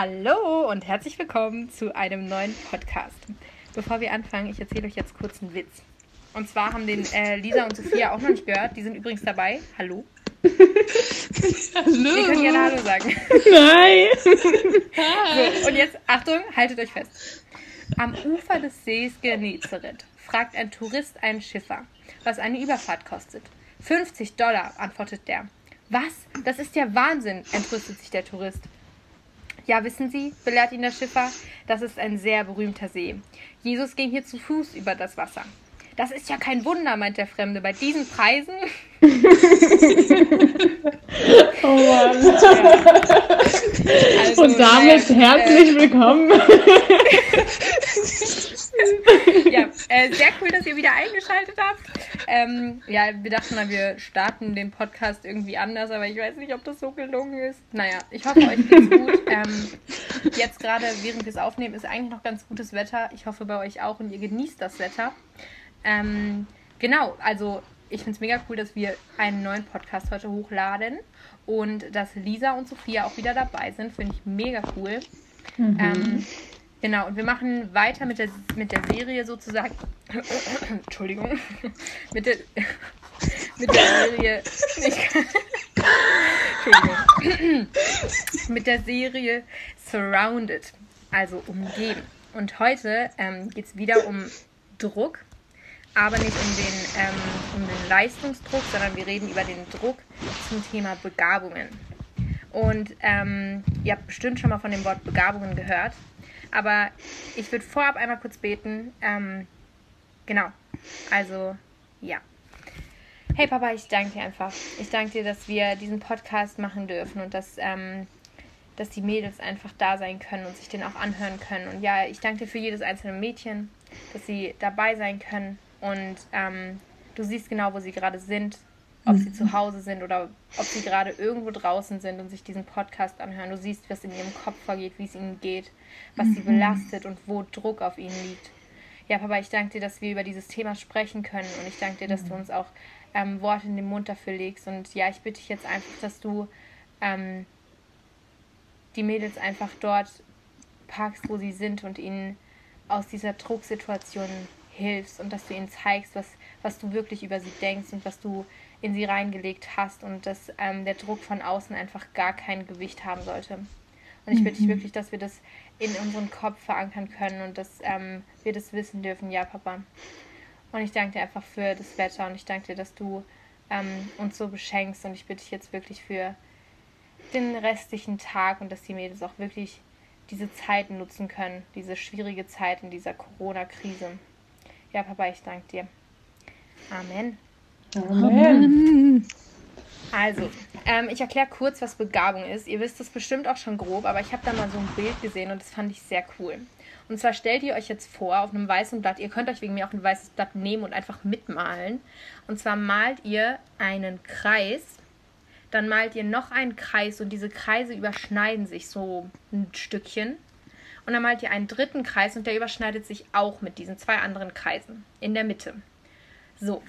Hallo und herzlich willkommen zu einem neuen Podcast. Bevor wir anfangen, ich erzähle euch jetzt kurz einen Witz. Und zwar haben den äh, Lisa und Sophia auch noch nicht gehört. Die sind übrigens dabei. Hallo. Hallo. Ihr könnt gerne Hallo sagen. Nein. so, und jetzt, Achtung, haltet euch fest. Am Ufer des Sees Genezareth fragt ein Tourist einen Schiffer, was eine Überfahrt kostet. 50 Dollar, antwortet der. Was? Das ist ja Wahnsinn, entrüstet sich der Tourist. Ja, wissen Sie, belehrt ihn der Schiffer, das ist ein sehr berühmter See. Jesus ging hier zu Fuß über das Wasser. Das ist ja kein Wunder, meint der Fremde. Bei diesen Preisen. oh Mann. Ja. Also, Und damit äh, herzlich äh, willkommen. ja, äh, sehr cool, dass ihr wieder eingeschaltet habt. Ähm, ja, wir dachten mal, wir starten den Podcast irgendwie anders, aber ich weiß nicht, ob das so gelungen ist. Naja, ich hoffe, euch geht's gut. Ähm, jetzt gerade, während wir es aufnehmen, ist eigentlich noch ganz gutes Wetter. Ich hoffe bei euch auch und ihr genießt das Wetter. Ähm, genau, also ich finde es mega cool, dass wir einen neuen Podcast heute hochladen und dass Lisa und Sophia auch wieder dabei sind. Finde ich mega cool. Mhm. Ähm, genau, und wir machen weiter mit der, mit der Serie sozusagen. Entschuldigung. mit, der, mit der Serie. Entschuldigung. mit der Serie Surrounded, also umgeben. Und heute ähm, geht es wieder um Druck aber nicht um den, ähm, um den Leistungsdruck, sondern wir reden über den Druck zum Thema Begabungen. Und ähm, ihr habt bestimmt schon mal von dem Wort Begabungen gehört, aber ich würde vorab einmal kurz beten. Ähm, genau, also ja. Hey Papa, ich danke dir einfach. Ich danke dir, dass wir diesen Podcast machen dürfen und dass, ähm, dass die Mädels einfach da sein können und sich den auch anhören können. Und ja, ich danke dir für jedes einzelne Mädchen, dass sie dabei sein können und ähm, du siehst genau, wo sie gerade sind, ob mhm. sie zu Hause sind oder ob sie gerade irgendwo draußen sind und sich diesen Podcast anhören. Du siehst, was in ihrem Kopf vorgeht, wie es ihnen geht, was mhm. sie belastet und wo Druck auf ihnen liegt. Ja, Papa, ich danke dir, dass wir über dieses Thema sprechen können und ich danke dir, dass mhm. du uns auch ähm, Worte in den Mund dafür legst. Und ja, ich bitte dich jetzt einfach, dass du ähm, die Mädels einfach dort packst, wo sie sind und ihnen aus dieser Drucksituation hilfst und dass du ihnen zeigst, was, was du wirklich über sie denkst und was du in sie reingelegt hast und dass ähm, der Druck von außen einfach gar kein Gewicht haben sollte. Und ich bitte dich mhm. wirklich, dass wir das in unseren Kopf verankern können und dass ähm, wir das wissen dürfen, ja, Papa. Und ich danke dir einfach für das Wetter und ich danke dir, dass du ähm, uns so beschenkst und ich bitte dich jetzt wirklich für den restlichen Tag und dass die Mädels auch wirklich diese Zeit nutzen können, diese schwierige Zeit in dieser Corona-Krise. Ja, Papa, ich danke dir. Amen. Amen. Also, ähm, ich erkläre kurz, was Begabung ist. Ihr wisst das bestimmt auch schon grob, aber ich habe da mal so ein Bild gesehen und das fand ich sehr cool. Und zwar stellt ihr euch jetzt vor auf einem weißen Blatt, ihr könnt euch wegen mir auch ein weißes Blatt nehmen und einfach mitmalen. Und zwar malt ihr einen Kreis, dann malt ihr noch einen Kreis und diese Kreise überschneiden sich so ein Stückchen. Und dann malt ihr einen dritten Kreis und der überschneidet sich auch mit diesen zwei anderen Kreisen in der Mitte. So.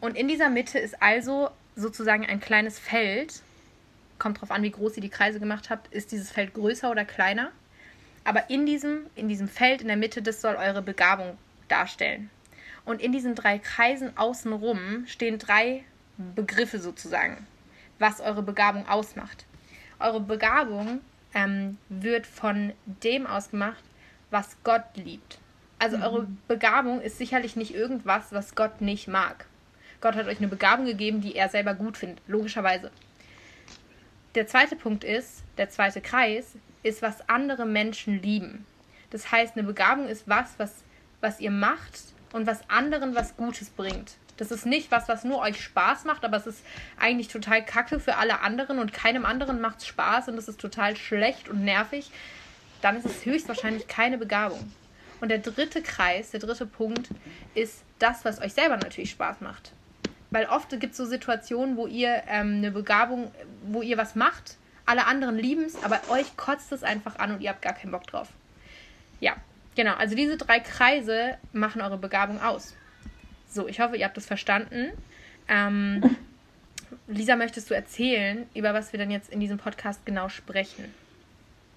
Und in dieser Mitte ist also sozusagen ein kleines Feld. Kommt drauf an, wie groß ihr die Kreise gemacht habt. Ist dieses Feld größer oder kleiner? Aber in diesem, in diesem Feld in der Mitte, das soll eure Begabung darstellen. Und in diesen drei Kreisen außenrum stehen drei Begriffe sozusagen, was eure Begabung ausmacht. Eure Begabung ähm, wird von dem ausgemacht, was Gott liebt. Also mhm. eure Begabung ist sicherlich nicht irgendwas, was Gott nicht mag. Gott hat euch eine Begabung gegeben, die er selber gut findet, logischerweise. Der zweite Punkt ist, der zweite Kreis, ist, was andere Menschen lieben. Das heißt, eine Begabung ist was, was, was ihr macht und was anderen was Gutes bringt. Das ist nicht was, was nur euch Spaß macht, aber es ist eigentlich total kacke für alle anderen und keinem anderen macht es Spaß und es ist total schlecht und nervig. Dann ist es höchstwahrscheinlich keine Begabung. Und der dritte Kreis, der dritte Punkt, ist das, was euch selber natürlich Spaß macht. Weil oft gibt es so Situationen, wo ihr ähm, eine Begabung, wo ihr was macht, alle anderen lieben es, aber euch kotzt es einfach an und ihr habt gar keinen Bock drauf. Ja, genau. Also diese drei Kreise machen eure Begabung aus. So, ich hoffe, ihr habt das verstanden. Ähm, Lisa, möchtest du erzählen, über was wir dann jetzt in diesem Podcast genau sprechen?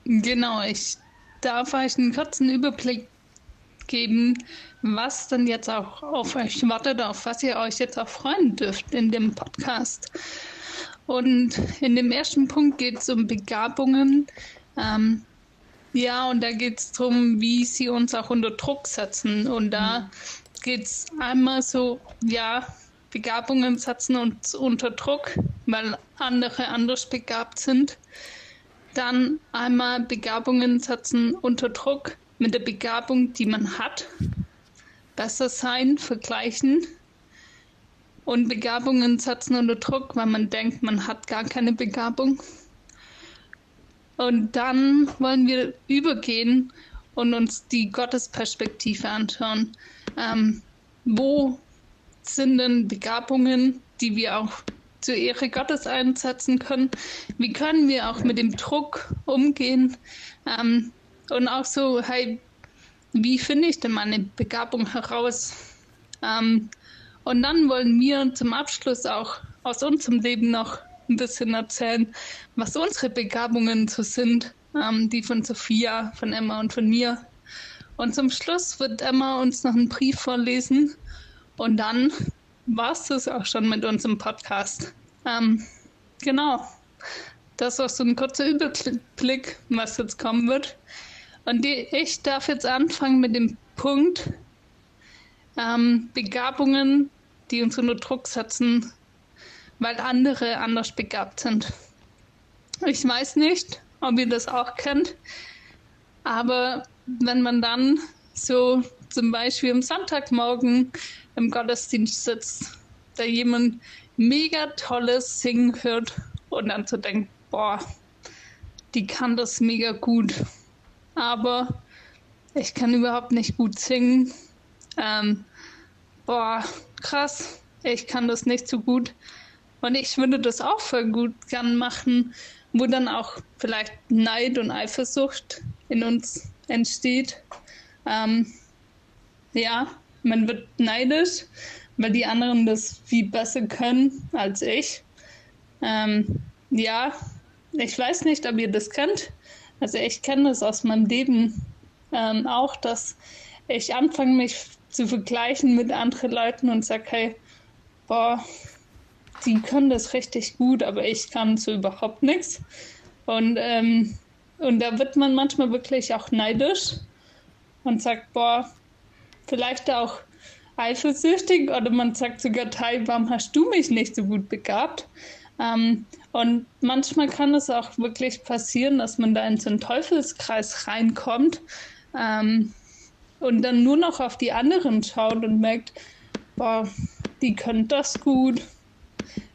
Genau, ich darf euch einen kurzen Überblick geben, was dann jetzt auch auf euch wartet, auf was ihr euch jetzt auch freuen dürft in dem Podcast. Und in dem ersten Punkt geht es um Begabungen. Ähm, ja, und da geht es darum, wie sie uns auch unter Druck setzen. Und da geht es einmal so, ja, Begabungen setzen uns unter Druck, weil andere anders begabt sind. Dann einmal Begabungen setzen unter Druck mit der Begabung, die man hat. Besser sein, vergleichen. Und Begabungen setzen unter Druck, weil man denkt, man hat gar keine Begabung. Und dann wollen wir übergehen und uns die Gottesperspektive anschauen. Ähm, wo sind denn Begabungen, die wir auch zur Ehre Gottes einsetzen können. Wie können wir auch mit dem Druck umgehen? Ähm, und auch so, hey, wie finde ich denn meine Begabung heraus? Ähm, und dann wollen wir zum Abschluss auch aus unserem Leben noch ein bisschen erzählen, was unsere Begabungen so sind, ähm, die von Sophia, von Emma und von mir. Und zum Schluss wird Emma uns noch einen Brief vorlesen und dann war es das auch schon mit unserem Podcast. Ähm, genau. Das war so ein kurzer Überblick, was jetzt kommen wird. Und die, ich darf jetzt anfangen mit dem Punkt ähm, Begabungen, die uns unter Druck setzen, weil andere anders begabt sind. Ich weiß nicht, ob ihr das auch kennt, aber wenn man dann so zum Beispiel am Sonntagmorgen im Gottesdienst sitzt, da jemand mega tolles Singen hört und dann zu denken, boah, die kann das mega gut. Aber ich kann überhaupt nicht gut singen. Ähm, boah, krass, ich kann das nicht so gut. Und ich würde das auch voll gut gern machen, wo dann auch vielleicht Neid und Eifersucht in uns entsteht. Ähm, ja, man wird neidisch, weil die anderen das viel besser können als ich. Ähm, ja, ich weiß nicht, ob ihr das kennt. Also ich kenne das aus meinem Leben ähm, auch, dass ich anfange, mich zu vergleichen mit anderen Leuten und sage, hey, boah, die können das richtig gut, aber ich kann so überhaupt nichts. Und, ähm, und da wird man manchmal wirklich auch neidisch und sagt, boah, vielleicht auch eifersüchtig oder man sagt sogar, Teil, warum hast du mich nicht so gut begabt? Ähm, und manchmal kann es auch wirklich passieren, dass man da in so einen Teufelskreis reinkommt ähm, und dann nur noch auf die anderen schaut und merkt, boah, die können das gut,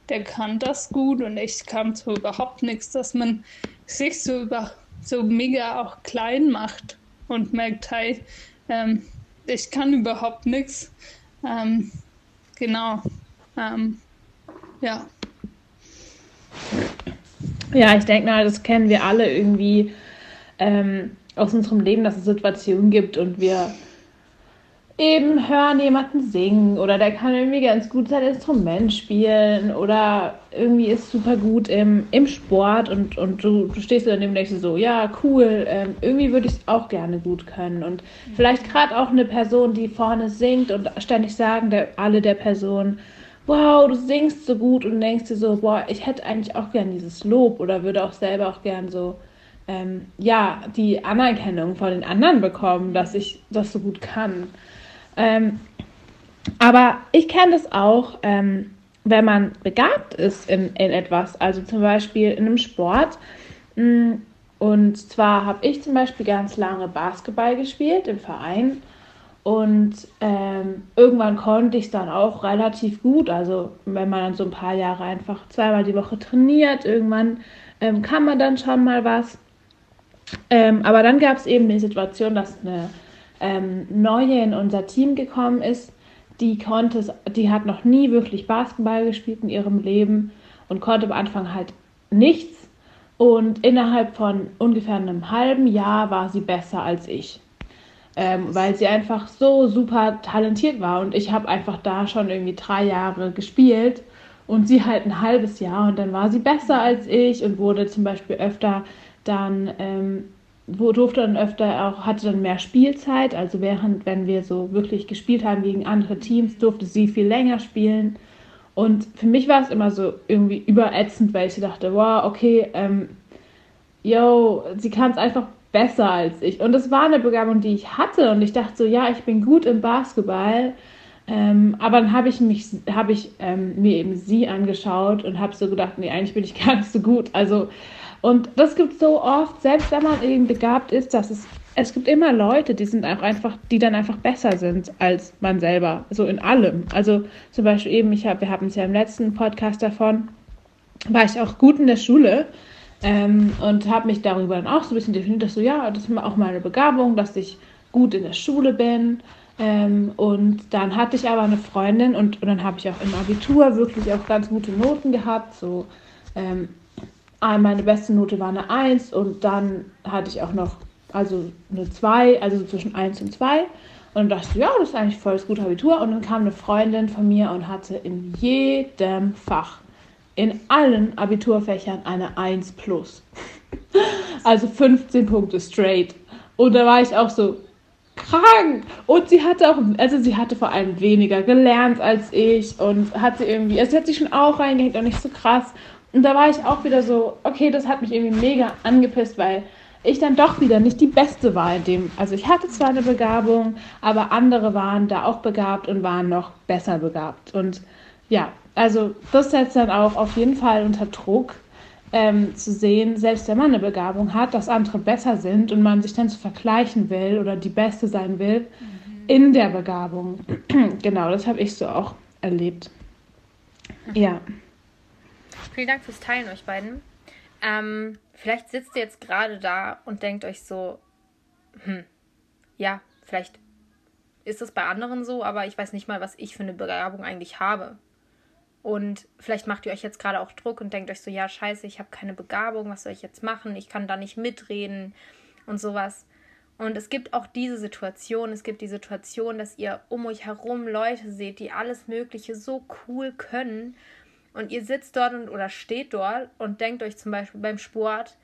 der kann das gut und ich kann so überhaupt nichts, dass man sich so über so mega auch klein macht und merkt, hey, ähm, ich kann überhaupt nichts. Ähm, genau. Ähm, ja. Ja, ich denke mal, das kennen wir alle irgendwie ähm, aus unserem Leben, dass es Situationen gibt und wir eben hören jemanden singen oder der kann irgendwie ganz gut sein Instrument spielen oder irgendwie ist super gut im, im Sport und, und du, du stehst daneben und denkst so, ja, cool, ähm, irgendwie würde ich es auch gerne gut können. Und vielleicht gerade auch eine Person, die vorne singt und ständig sagen der, alle der Person, wow, du singst so gut und denkst dir so, boah, ich hätte eigentlich auch gern dieses Lob oder würde auch selber auch gern so, ähm, ja, die Anerkennung von den anderen bekommen, dass ich das so gut kann. Ähm, aber ich kenne das auch, ähm, wenn man begabt ist in, in etwas, also zum Beispiel in einem Sport. Mm, und zwar habe ich zum Beispiel ganz lange Basketball gespielt im Verein. Und ähm, irgendwann konnte ich es dann auch relativ gut. Also wenn man dann so ein paar Jahre einfach zweimal die Woche trainiert, irgendwann ähm, kann man dann schon mal was. Ähm, aber dann gab es eben die Situation, dass eine ähm, neue in unser Team gekommen ist, die konnte, die hat noch nie wirklich Basketball gespielt in ihrem Leben und konnte am Anfang halt nichts. Und innerhalb von ungefähr einem halben Jahr war sie besser als ich. Ähm, weil sie einfach so super talentiert war. Und ich habe einfach da schon irgendwie drei Jahre gespielt und sie halt ein halbes Jahr. Und dann war sie besser als ich und wurde zum Beispiel öfter dann ähm, durfte dann öfter auch, hatte dann mehr Spielzeit. Also während, wenn wir so wirklich gespielt haben gegen andere Teams, durfte sie viel länger spielen. Und für mich war es immer so irgendwie überätzend, weil ich dachte, wow, okay, ähm, yo, sie kann es einfach besser als ich. Und das war eine Begabung, die ich hatte. Und ich dachte so, ja, ich bin gut im Basketball. Ähm, aber dann habe ich mich, habe ich ähm, mir eben sie angeschaut und habe so gedacht, nee, eigentlich bin ich gar nicht so gut. Also, und das gibt so oft, selbst wenn man eben begabt ist, dass es, es gibt immer Leute, die sind auch einfach, die dann einfach besser sind als man selber. So in allem. Also zum Beispiel eben, ich habe, wir hatten es ja im letzten Podcast davon, war ich auch gut in der Schule. Ähm, und habe mich darüber dann auch so ein bisschen definiert, dass so, ja, das ist auch meine Begabung, dass ich gut in der Schule bin. Ähm, und dann hatte ich aber eine Freundin und, und dann habe ich auch im Abitur wirklich auch ganz gute Noten gehabt. So, ähm, meine beste Note war eine 1 und dann hatte ich auch noch also eine 2, also zwischen 1 und 2. Und dann dachte ich, ja, das ist eigentlich voll das gute Abitur. Und dann kam eine Freundin von mir und hatte in jedem Fach in allen Abiturfächern eine 1 plus. also 15 Punkte straight. Und da war ich auch so krank. Und sie hatte auch, also sie hatte vor allem weniger gelernt als ich und hatte irgendwie, also sie hat sich schon auch reingehängt und nicht so krass. Und da war ich auch wieder so, okay, das hat mich irgendwie mega angepisst, weil ich dann doch wieder nicht die Beste war in dem. Also ich hatte zwar eine Begabung, aber andere waren da auch begabt und waren noch besser begabt. Und ja, also das setzt dann auch auf jeden Fall unter Druck ähm, zu sehen, selbst wenn man eine Begabung hat, dass andere besser sind und man sich dann zu vergleichen will oder die Beste sein will mhm. in der Begabung. genau, das habe ich so auch erlebt. Ja. Vielen Dank fürs Teilen, euch beiden. Ähm, vielleicht sitzt ihr jetzt gerade da und denkt euch so, hm, ja, vielleicht ist es bei anderen so, aber ich weiß nicht mal, was ich für eine Begabung eigentlich habe. Und vielleicht macht ihr euch jetzt gerade auch Druck und denkt euch so, ja, scheiße, ich habe keine Begabung, was soll ich jetzt machen? Ich kann da nicht mitreden und sowas. Und es gibt auch diese Situation, es gibt die Situation, dass ihr um euch herum Leute seht, die alles Mögliche so cool können. Und ihr sitzt dort und, oder steht dort und denkt euch zum Beispiel beim Sport,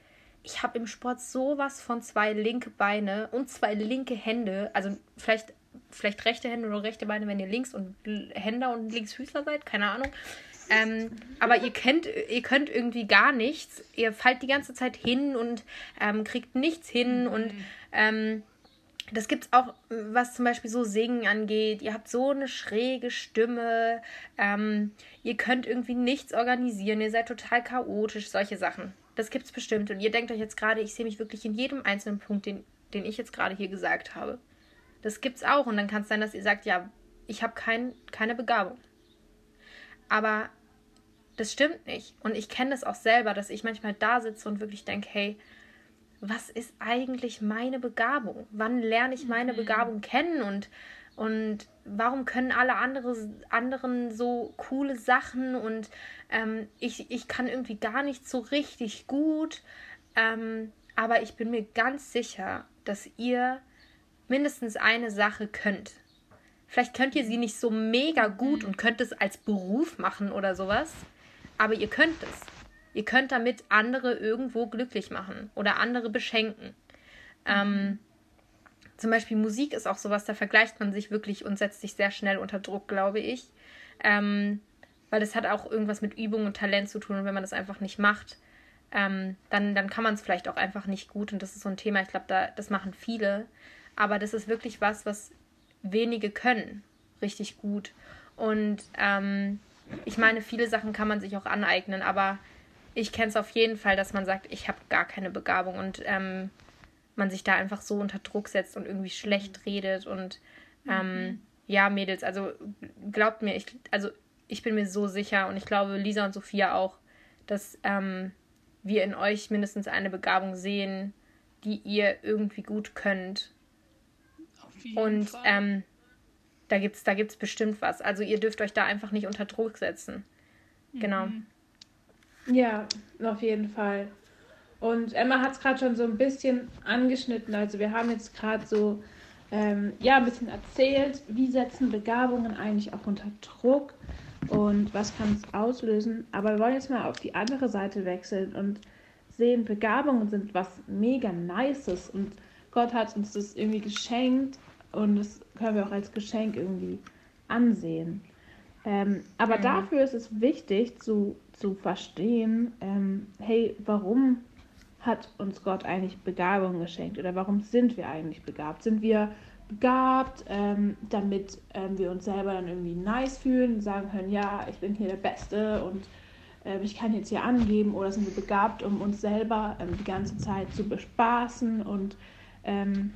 ich habe im Sport sowas von zwei linke Beine und zwei linke Hände. Also vielleicht vielleicht rechte Hände oder rechte Beine, wenn ihr links und Hände und Linksfüßler seid, keine Ahnung. Ähm, aber ihr kennt, ihr könnt irgendwie gar nichts. Ihr fallt die ganze Zeit hin und ähm, kriegt nichts hin mhm. und ähm, das es auch, was zum Beispiel so Singen angeht. Ihr habt so eine schräge Stimme. Ähm, ihr könnt irgendwie nichts organisieren. Ihr seid total chaotisch. Solche Sachen. Das gibt es bestimmt. Und ihr denkt euch jetzt gerade, ich sehe mich wirklich in jedem einzelnen Punkt, den, den ich jetzt gerade hier gesagt habe. Das gibt's auch. Und dann kann es sein, dass ihr sagt, ja, ich habe kein, keine Begabung. Aber das stimmt nicht. Und ich kenne das auch selber, dass ich manchmal da sitze und wirklich denke, hey, was ist eigentlich meine Begabung? Wann lerne ich meine mhm. Begabung kennen und, und warum können alle andere, anderen so coole Sachen und ähm, ich, ich kann irgendwie gar nicht so richtig gut. Ähm, aber ich bin mir ganz sicher, dass ihr mindestens eine Sache könnt. Vielleicht könnt ihr sie nicht so mega gut und könnt es als Beruf machen oder sowas, aber ihr könnt es. Ihr könnt damit andere irgendwo glücklich machen oder andere beschenken. Ähm, zum Beispiel Musik ist auch sowas, da vergleicht man sich wirklich und setzt sich sehr schnell unter Druck, glaube ich. Ähm, weil das hat auch irgendwas mit Übung und Talent zu tun und wenn man das einfach nicht macht, ähm, dann, dann kann man es vielleicht auch einfach nicht gut und das ist so ein Thema, ich glaube, da, das machen viele, aber das ist wirklich was, was wenige können richtig gut. Und ähm, ich meine, viele Sachen kann man sich auch aneignen, aber ich kenne es auf jeden Fall, dass man sagt, ich habe gar keine Begabung und ähm, man sich da einfach so unter Druck setzt und irgendwie schlecht redet und ähm, mhm. ja, Mädels, also glaubt mir, ich, also ich bin mir so sicher und ich glaube, Lisa und Sophia auch, dass ähm, wir in euch mindestens eine Begabung sehen, die ihr irgendwie gut könnt und ähm, da gibt es da gibt's bestimmt was. Also ihr dürft euch da einfach nicht unter Druck setzen. Genau. Ja, auf jeden Fall. Und Emma hat es gerade schon so ein bisschen angeschnitten. Also wir haben jetzt gerade so ähm, ja, ein bisschen erzählt, wie setzen Begabungen eigentlich auch unter Druck und was kann es auslösen. Aber wir wollen jetzt mal auf die andere Seite wechseln und sehen, Begabungen sind was mega Nices und Gott hat uns das irgendwie geschenkt und das können wir auch als Geschenk irgendwie ansehen. Ähm, aber mhm. dafür ist es wichtig zu, zu verstehen, ähm, hey, warum hat uns Gott eigentlich Begabung geschenkt oder warum sind wir eigentlich begabt? Sind wir begabt, ähm, damit ähm, wir uns selber dann irgendwie nice fühlen und sagen können, ja, ich bin hier der Beste und äh, ich kann jetzt hier angeben oder sind wir begabt, um uns selber ähm, die ganze Zeit zu bespaßen und ähm,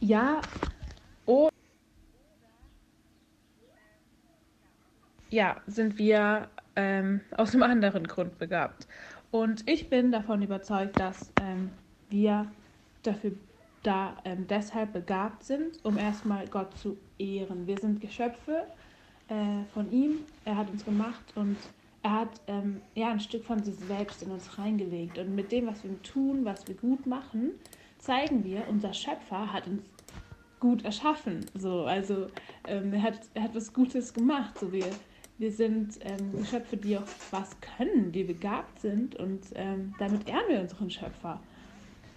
ja, oder ja, sind wir ähm, aus einem anderen Grund begabt. Und ich bin davon überzeugt, dass ähm, wir dafür da ähm, deshalb begabt sind, um erstmal Gott zu ehren. Wir sind Geschöpfe äh, von ihm, er hat uns gemacht und er hat ähm, ja ein Stück von sich selbst in uns reingelegt. Und mit dem, was wir tun, was wir gut machen, zeigen wir, unser Schöpfer hat uns gut erschaffen. So, also ähm, er, hat, er hat was Gutes gemacht. So, wir, wir sind ähm, Geschöpfe, die auch was können, die begabt sind und ähm, damit ehren wir unseren Schöpfer.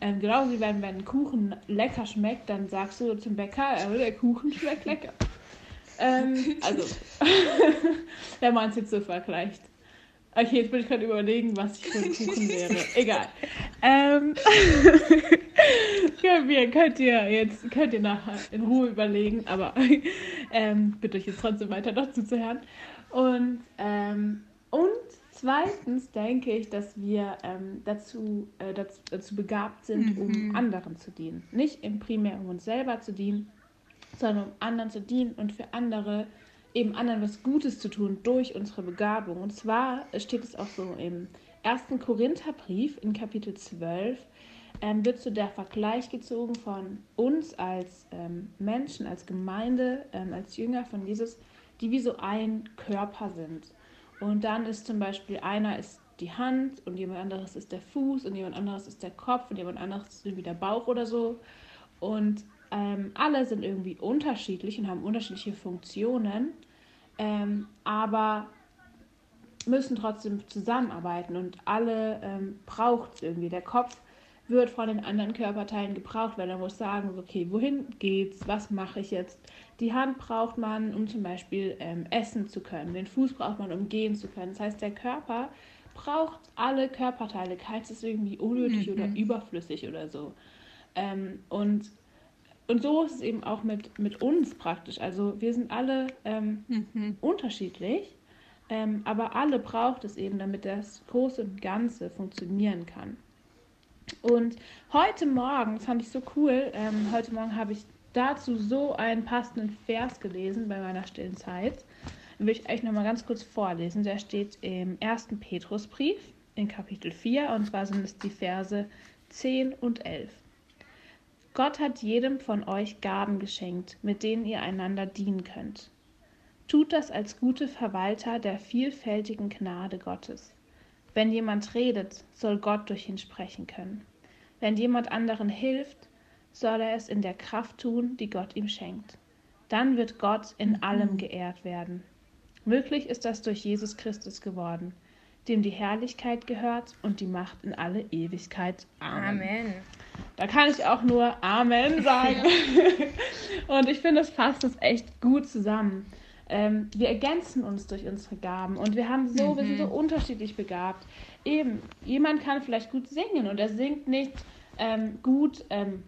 Ähm, genauso wie wenn, wenn ein Kuchen lecker schmeckt, dann sagst du zum Bäcker, äh, der Kuchen schmeckt lecker. ähm, also, wenn man es jetzt so vergleicht. Okay, jetzt bin ich gerade überlegen, was ich für ein Kuchen wäre. Egal. Ähm, könnt, ihr, könnt ihr jetzt könnt ihr nachher in Ruhe überlegen, aber ähm, bitte euch jetzt trotzdem weiter dazu zu hören. Und, ähm, und zweitens denke ich, dass wir ähm, dazu, äh, dazu, dazu, begabt sind, mhm. um anderen zu dienen. Nicht im primär um uns selber zu dienen, sondern um anderen zu dienen und für andere eben anderen was Gutes zu tun durch unsere Begabung. Und zwar steht es auch so im 1. Korintherbrief in Kapitel 12, ähm, wird so der Vergleich gezogen von uns als ähm, Menschen, als Gemeinde, ähm, als Jünger von Jesus die wie so ein Körper sind. Und dann ist zum Beispiel einer ist die Hand und jemand anderes ist der Fuß und jemand anderes ist der Kopf und jemand anderes ist irgendwie der Bauch oder so. Und ähm, alle sind irgendwie unterschiedlich und haben unterschiedliche Funktionen, ähm, aber müssen trotzdem zusammenarbeiten und alle ähm, braucht es irgendwie. Der Kopf wird von den anderen Körperteilen gebraucht, weil er muss sagen, okay, wohin geht's, was mache ich jetzt? Die Hand braucht man, um zum Beispiel ähm, essen zu können. Den Fuß braucht man, um gehen zu können. Das heißt, der Körper braucht alle Körperteile. Keins ist irgendwie unnötig mhm. oder überflüssig oder so. Ähm, und, und so ist es eben auch mit, mit uns praktisch. Also wir sind alle ähm, mhm. unterschiedlich, ähm, aber alle braucht es eben, damit das Große und Ganze funktionieren kann. Und heute Morgen fand ich so cool. Ähm, heute Morgen habe ich dazu so einen passenden Vers gelesen bei meiner stillen Zeit. Den will ich euch nochmal ganz kurz vorlesen. Der steht im 1. Petrusbrief in Kapitel 4 und zwar sind es die Verse 10 und 11. Gott hat jedem von euch Gaben geschenkt, mit denen ihr einander dienen könnt. Tut das als gute Verwalter der vielfältigen Gnade Gottes. Wenn jemand redet, soll Gott durch ihn sprechen können. Wenn jemand anderen hilft, soll er es in der Kraft tun, die Gott ihm schenkt. Dann wird Gott in mhm. allem geehrt werden. Möglich ist das durch Jesus Christus geworden, dem die Herrlichkeit gehört und die Macht in alle Ewigkeit. Amen. Amen. Da kann ich auch nur Amen sagen. und ich finde, das fasst es echt gut zusammen. Ähm, wir ergänzen uns durch unsere Gaben und wir haben so, mhm. wir sind so unterschiedlich begabt. Eben, jemand kann vielleicht gut singen und er singt nicht ähm, gut ähm,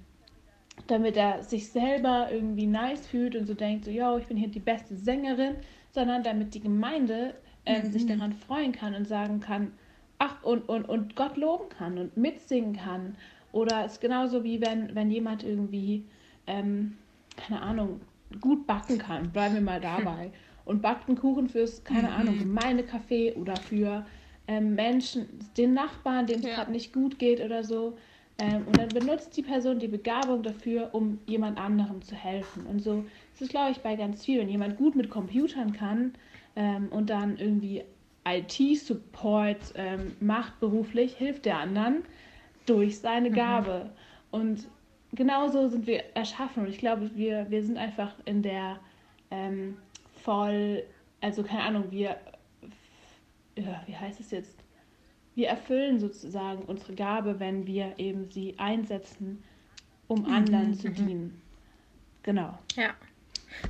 damit er sich selber irgendwie nice fühlt und so denkt, so, yo, ich bin hier die beste Sängerin, sondern damit die Gemeinde äh, mhm. sich daran freuen kann und sagen kann, ach, und, und, und Gott loben kann und mitsingen kann. Oder es ist genauso wie wenn, wenn jemand irgendwie, ähm, keine Ahnung, gut backen kann, bleiben wir mal dabei. Und backt einen Kuchen fürs, keine mhm. Ahnung, Gemeindecafé oder für ähm, Menschen, den Nachbarn, denen es ja. gerade nicht gut geht oder so. Ähm, und dann benutzt die Person die Begabung dafür, um jemand anderem zu helfen. Und so ist es, glaube ich, bei ganz vielen. Wenn jemand gut mit Computern kann ähm, und dann irgendwie IT-Support ähm, macht beruflich, hilft der anderen durch seine mhm. Gabe. Mhm. Und genauso sind wir erschaffen. Und ich glaube, wir, wir sind einfach in der ähm, voll, also keine Ahnung, wir, ja, wie heißt es jetzt? wir erfüllen sozusagen unsere Gabe, wenn wir eben sie einsetzen, um anderen Mhm, zu dienen. Genau. Ja,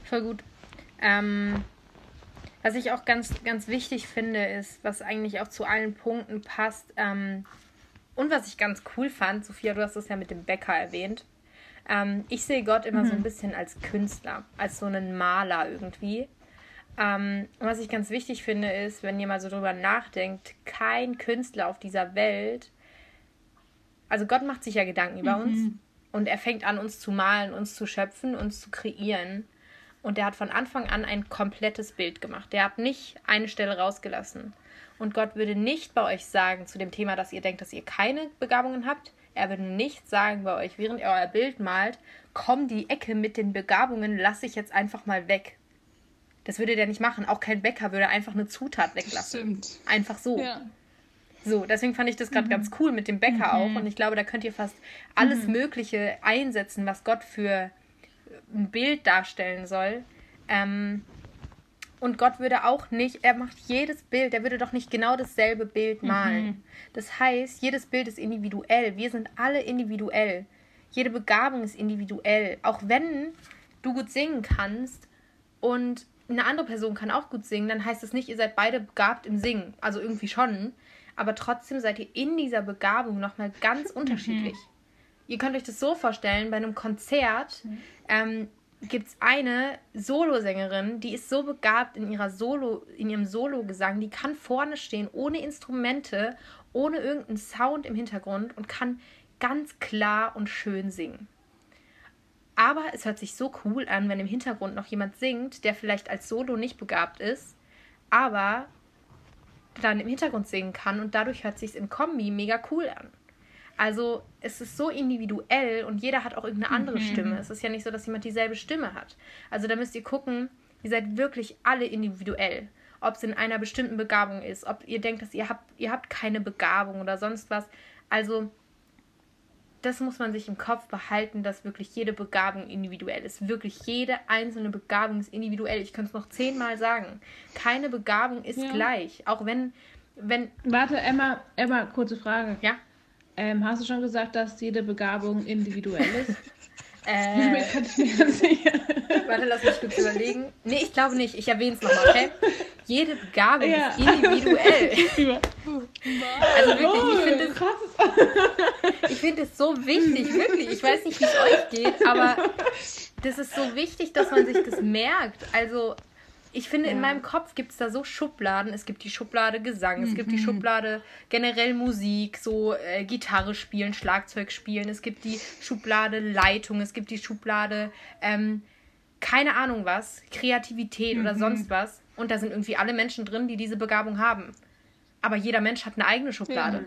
voll gut. Ähm, was ich auch ganz, ganz wichtig finde, ist, was eigentlich auch zu allen Punkten passt, ähm, und was ich ganz cool fand, Sophia, du hast es ja mit dem Bäcker erwähnt. Ähm, ich sehe Gott immer so ein bisschen als Künstler, als so einen Maler irgendwie. Ähm, und was ich ganz wichtig finde, ist, wenn ihr mal so drüber nachdenkt, kein Künstler auf dieser Welt, also Gott macht sich ja Gedanken über uns und er fängt an, uns zu malen, uns zu schöpfen, uns zu kreieren. Und er hat von Anfang an ein komplettes Bild gemacht. Der hat nicht eine Stelle rausgelassen. Und Gott würde nicht bei euch sagen zu dem Thema, dass ihr denkt, dass ihr keine Begabungen habt. Er würde nicht sagen bei euch, während ihr euer Bild malt, komm die Ecke mit den Begabungen, lasse ich jetzt einfach mal weg. Das würde der nicht machen. Auch kein Bäcker würde einfach eine Zutat weglassen. Stimmt. Einfach so. Ja. So, deswegen fand ich das gerade ganz cool mit dem Bäcker auch. Und ich glaube, da könnt ihr fast alles Mögliche einsetzen, was Gott für ein Bild darstellen soll. Ähm, und Gott würde auch nicht, er macht jedes Bild, er würde doch nicht genau dasselbe Bild malen. Das heißt, jedes Bild ist individuell. Wir sind alle individuell. Jede Begabung ist individuell. Auch wenn du gut singen kannst und eine andere Person kann auch gut singen, dann heißt das nicht, ihr seid beide begabt im Singen. Also irgendwie schon. Aber trotzdem seid ihr in dieser Begabung nochmal ganz unterschiedlich. Ihr könnt euch das so vorstellen, bei einem Konzert ähm, gibt es eine Solosängerin, die ist so begabt in, ihrer Solo, in ihrem Sologesang, die kann vorne stehen, ohne Instrumente, ohne irgendeinen Sound im Hintergrund und kann ganz klar und schön singen. Aber es hört sich so cool an, wenn im Hintergrund noch jemand singt, der vielleicht als Solo nicht begabt ist, aber dann im Hintergrund singen kann und dadurch hört sich im Kombi mega cool an. Also es ist so individuell und jeder hat auch irgendeine andere Stimme. Es ist ja nicht so, dass jemand dieselbe Stimme hat. Also da müsst ihr gucken, ihr seid wirklich alle individuell. Ob es in einer bestimmten Begabung ist, ob ihr denkt, dass ihr habt, ihr habt keine Begabung oder sonst was. Also das muss man sich im Kopf behalten, dass wirklich jede Begabung individuell ist. Wirklich jede einzelne Begabung ist individuell. Ich könnte es noch zehnmal sagen. Keine Begabung ist Ja. gleich. Auch wenn, wenn, Warte, Emma, Emma, kurze Frage. ja, Ähm, hast du schon gesagt, dass jede Begabung individuell ist? äh. Warte, lass mich kurz überlegen. Nee, ich glaube nicht. Ich erwähne es nochmal, okay? Jede Begabung Ja. ist individuell. Also wirklich, ich finde es finde es so wichtig, wirklich. Ich weiß nicht, wie es euch geht, aber das ist so wichtig, dass man sich das merkt. Also, ich finde, in Ja. meinem Kopf gibt es da so Schubladen. Es gibt die Schublade Gesang, es gibt die Schublade generell Musik, so äh, Gitarre spielen, Schlagzeug spielen, es gibt die Schublade Leitung, es gibt die Schublade, ähm, keine Ahnung was, Kreativität oder sonst was. Und da sind irgendwie alle Menschen drin, die diese Begabung haben. Aber jeder Mensch hat eine eigene Schublade.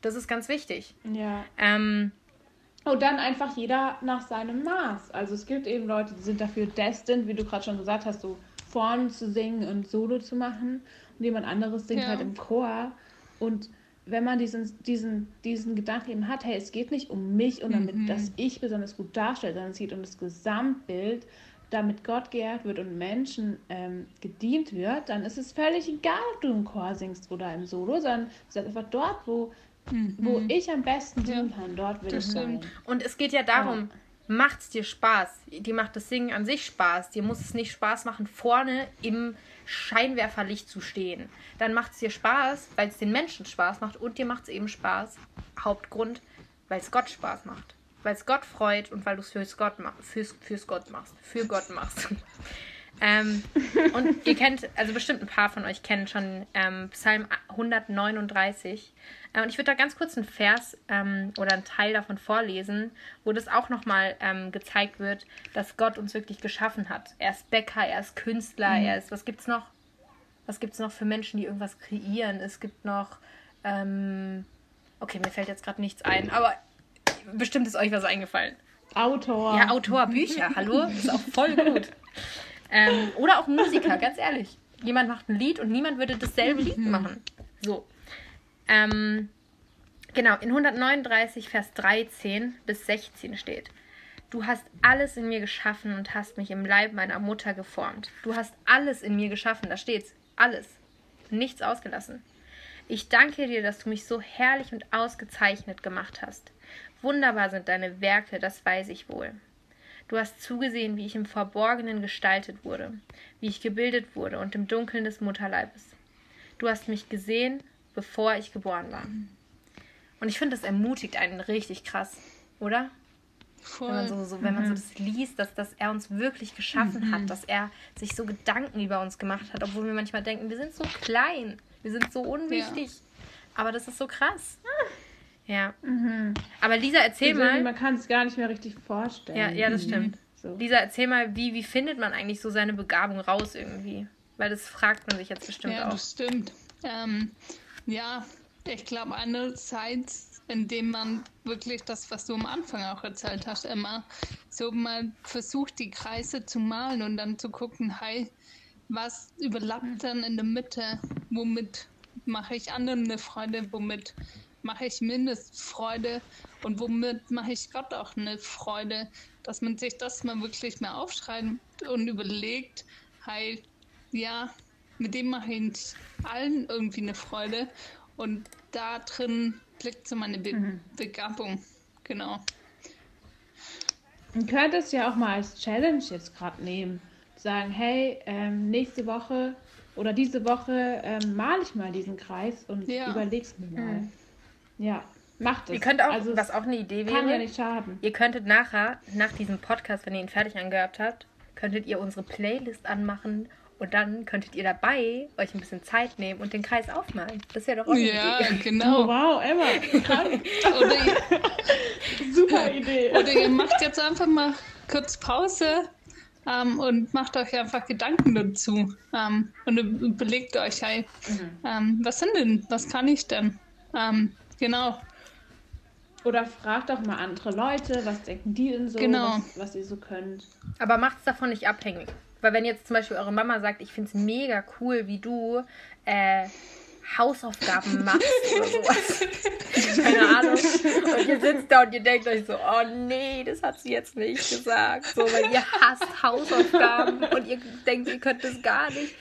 Das ist ganz wichtig. Ja. Ähm, Und dann einfach jeder nach seinem Maß. Also es gibt eben Leute, die sind dafür destined, wie du gerade schon gesagt hast, so vorne zu singen und Solo zu machen. Und jemand anderes singt Ja. halt im Chor. Und wenn man diesen, diesen, diesen Gedanken eben hat, hey, es geht nicht um mich und damit, dass ich besonders gut darstelle, sondern es geht um das Gesamtbild, damit Gott geehrt wird und Menschen ähm, gedient wird, dann ist es völlig egal, ob du im Chor singst oder im Solo, sondern es ist einfach dort, wo, wo ich am besten dienen kann, dort will das ich sein. stimmt. Und es geht ja darum, macht's dir Spaß? Dir macht das Singen an sich Spaß. Dir muss es nicht Spaß machen, vorne im Scheinwerferlicht zu stehen. Dann macht es dir Spaß, weil es den Menschen Spaß macht und dir macht es eben Spaß. Hauptgrund, weil es Gott Spaß macht. Weil es Gott freut und weil du es fürs fürs, fürs Gott machst. Für Gott machst. ähm, und ihr kennt, also bestimmt ein paar von euch kennen schon ähm, Psalm 139. Äh, und ich würde da ganz kurz einen Vers ähm, oder einen Teil davon vorlesen, wo das auch nochmal ähm, gezeigt wird, dass Gott uns wirklich geschaffen hat. Er ist Bäcker, er ist Künstler, er ist, was gibt's noch? Was gibt's noch für Menschen, die irgendwas kreieren? Es gibt noch, ähm, okay, mir fällt jetzt gerade nichts ein, aber bestimmt ist euch was eingefallen. Autor. Ja, Autor, Bücher, hallo? Das ist auch voll gut. Ähm, oder auch Musiker, ganz ehrlich. Jemand macht ein Lied und niemand würde dasselbe Lied machen. So. Ähm, genau, in 139, Vers 13 bis 16 steht. Du hast alles in mir geschaffen und hast mich im Leib meiner Mutter geformt. Du hast alles in mir geschaffen, da steht's. Alles. Nichts ausgelassen. Ich danke dir, dass du mich so herrlich und ausgezeichnet gemacht hast. Wunderbar sind deine Werke, das weiß ich wohl. Du hast zugesehen, wie ich im Verborgenen gestaltet wurde, wie ich gebildet wurde und im Dunkeln des Mutterleibes. Du hast mich gesehen, bevor ich geboren war. Und ich finde, das ermutigt einen richtig krass, oder? Voll. Wenn man so, so wenn man so mhm. das liest, dass, dass er uns wirklich geschaffen mhm. hat, dass er sich so Gedanken über uns gemacht hat, obwohl wir manchmal denken, wir sind so klein, wir sind so unwichtig. Ja. Aber das ist so krass. Ja. Mhm. Aber Lisa, erzähl also, mal. Man kann es gar nicht mehr richtig vorstellen. Ja, ja das mhm. stimmt. So. Lisa, erzähl mal, wie, wie findet man eigentlich so seine Begabung raus irgendwie? Weil das fragt man sich jetzt bestimmt ja, auch. Ja, das stimmt. Ähm, ja, ich glaube, einerseits, indem man wirklich das, was du am Anfang auch erzählt hast, immer so mal versucht, die Kreise zu malen und dann zu gucken, hey, was überlappt dann in der Mitte? Womit mache ich anderen eine Freude? Womit mache ich Mindestfreude? Und womit mache ich Gott auch eine Freude? Dass man sich das mal wirklich mal aufschreibt und überlegt, hey, ja, mit dem mache ich allen irgendwie eine Freude. Und da drin liegt so meine Be mhm. Begabung. Genau. Du könntest ja auch mal als Challenge jetzt gerade nehmen. Sagen, hey, ähm, nächste Woche oder diese Woche ähm, male ich mal diesen Kreis und ja. überleg's mir mal. Mhm. Ja, macht es. Ihr könnt auch, also, was auch eine Idee wäre. Kann ja nicht schaden. Ihr könntet nachher, nach diesem Podcast, wenn ihr ihn fertig angehört habt, könntet ihr unsere Playlist anmachen und dann könntet ihr dabei euch ein bisschen Zeit nehmen und den Kreis aufmalen. Das ist ja doch auch eine ja, Idee. genau. Oh, wow, Emma. oder ihr, Super Idee. Oder ihr macht jetzt einfach mal kurz Pause ähm, und macht euch einfach Gedanken dazu. Ähm, und überlegt euch, hey, mhm. ähm, was sind denn, was kann ich denn? Ähm, genau. Oder fragt auch mal andere Leute, was denken die denn so, genau. was, was ihr so könnt. Aber macht es davon nicht abhängig. Weil wenn jetzt zum Beispiel eure Mama sagt, ich finde es mega cool, wie du äh, Hausaufgaben machst oder sowas. Keine Ahnung. Und ihr sitzt da und ihr denkt euch so, oh nee, das hat sie jetzt nicht gesagt. So, weil ihr hasst Hausaufgaben und ihr denkt, ihr könnt das gar nicht.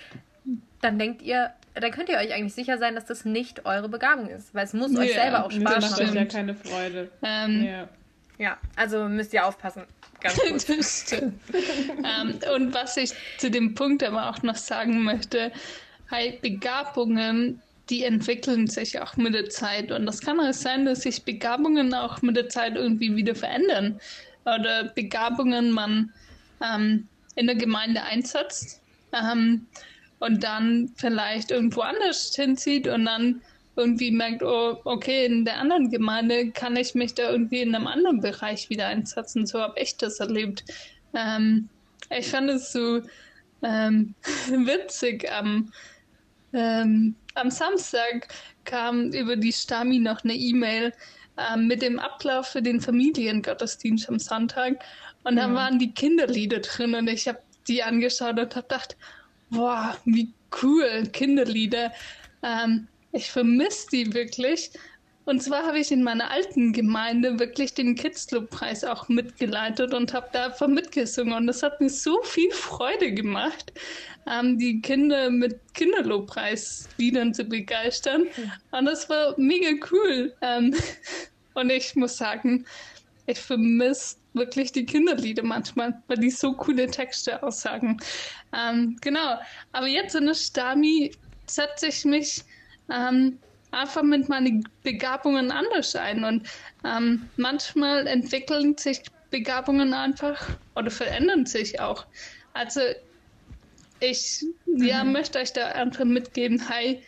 Dann denkt ihr, dann könnt ihr euch eigentlich sicher sein, dass das nicht eure Begabung ist. Weil es muss yeah, euch selber auch Spaß machen. Das macht euch ja keine Freude. Ähm, ja. Ja, also müsst ihr aufpassen. Ganz gut. das stimmt. ähm, und was ich zu dem Punkt aber auch noch sagen möchte, halt Begabungen, die entwickeln sich auch mit der Zeit. Und das kann auch sein, dass sich Begabungen auch mit der Zeit irgendwie wieder verändern. Oder Begabungen man ähm, in der Gemeinde einsetzt ähm, und dann vielleicht irgendwo anders hinzieht und dann irgendwie merkt, oh, okay, in der anderen Gemeinde kann ich mich da irgendwie in einem anderen Bereich wieder einsetzen. So habe ich das erlebt. Ähm, ich fand es so ähm, witzig. Am, ähm, am Samstag kam über die Stami noch eine E-Mail ähm, mit dem Ablauf für den Familiengottesdienst am Sonntag. Und dann mhm. waren die Kinderlieder drin und ich habe die angeschaut und habe gedacht, boah, wie cool, Kinderlieder. Ähm, ich vermisse die wirklich. Und zwar habe ich in meiner alten Gemeinde wirklich den Kids Club Preis auch mitgeleitet und habe da einfach mitgesungen. Und das hat mir so viel Freude gemacht, ähm, die Kinder mit Kinderlobpreisliedern zu begeistern. Und das war mega cool. Ähm, und ich muss sagen, ich vermisse wirklich die Kinderlieder manchmal, weil die so coole Texte aussagen. Ähm, genau. Aber jetzt in der Stami setze ich mich ähm, einfach mit meinen Begabungen anders ein. Und ähm, manchmal entwickeln sich Begabungen einfach oder verändern sich auch. Also ich ja, mhm. möchte euch da einfach mitgeben, hey,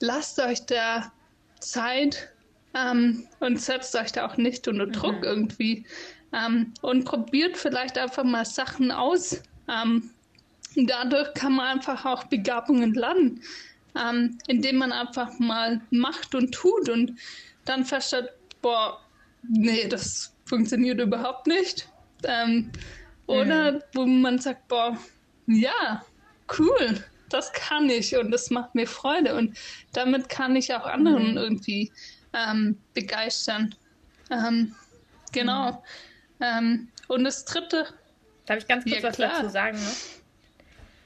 lasst euch da Zeit ähm, und setzt euch da auch nicht unter Druck mhm. irgendwie. Ähm, und probiert vielleicht einfach mal Sachen aus. Ähm, dadurch kann man einfach auch Begabungen lernen ähm, indem man einfach mal macht und tut und dann feststellt, boah, nee, das funktioniert überhaupt nicht. Ähm, oder mhm. wo man sagt, boah, ja, cool, das kann ich und das macht mir Freude und damit kann ich auch anderen mhm. irgendwie ähm, begeistern. Ähm, genau. Mhm. Ähm, und das dritte. Darf ich ganz kurz ja, was klar. dazu sagen? Ne?